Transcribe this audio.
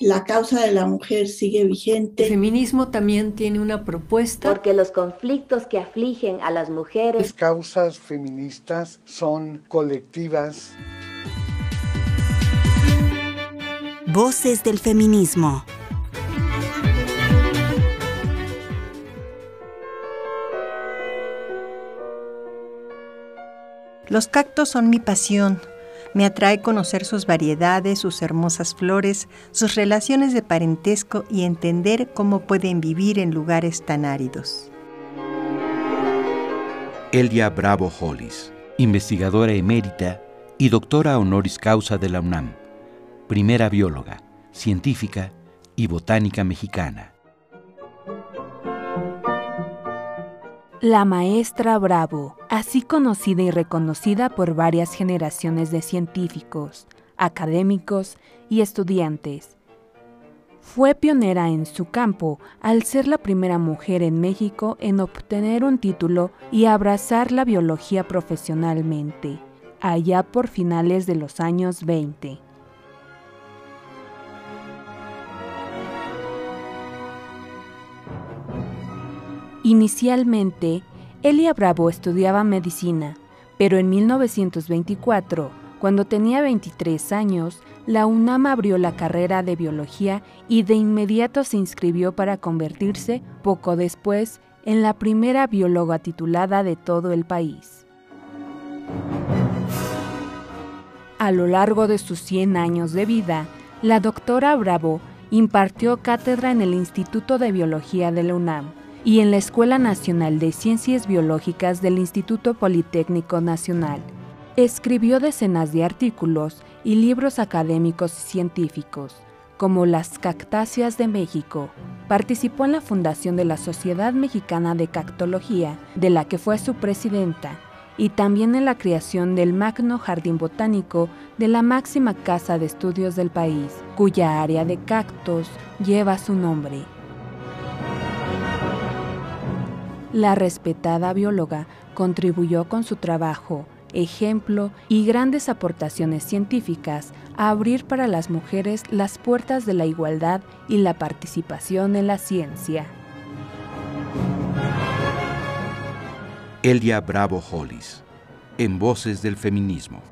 la causa de la mujer sigue vigente. El feminismo también tiene una propuesta. Porque los conflictos que afligen a las mujeres. Las causas feministas son colectivas. Voces del feminismo. Los cactos son mi pasión. Me atrae conocer sus variedades, sus hermosas flores, sus relaciones de parentesco y entender cómo pueden vivir en lugares tan áridos. Elia Bravo Hollis, investigadora emérita y doctora honoris causa de la UNAM, primera bióloga, científica y botánica mexicana. La maestra Bravo, así conocida y reconocida por varias generaciones de científicos, académicos y estudiantes. Fue pionera en su campo al ser la primera mujer en México en obtener un título y abrazar la biología profesionalmente, allá por finales de los años 20. Inicialmente, Elia Bravo estudiaba medicina, pero en 1924, cuando tenía 23 años, la UNAM abrió la carrera de biología y de inmediato se inscribió para convertirse, poco después, en la primera bióloga titulada de todo el país. A lo largo de sus 100 años de vida, la doctora Bravo impartió cátedra en el Instituto de Biología de la UNAM y en la Escuela Nacional de Ciencias Biológicas del Instituto Politécnico Nacional. Escribió decenas de artículos y libros académicos y científicos, como Las Cactáceas de México. Participó en la fundación de la Sociedad Mexicana de Cactología, de la que fue su presidenta, y también en la creación del Magno Jardín Botánico de la máxima casa de estudios del país, cuya área de cactos lleva su nombre. La respetada bióloga contribuyó con su trabajo, ejemplo y grandes aportaciones científicas a abrir para las mujeres las puertas de la igualdad y la participación en la ciencia. Elia Bravo Hollis, en Voces del Feminismo.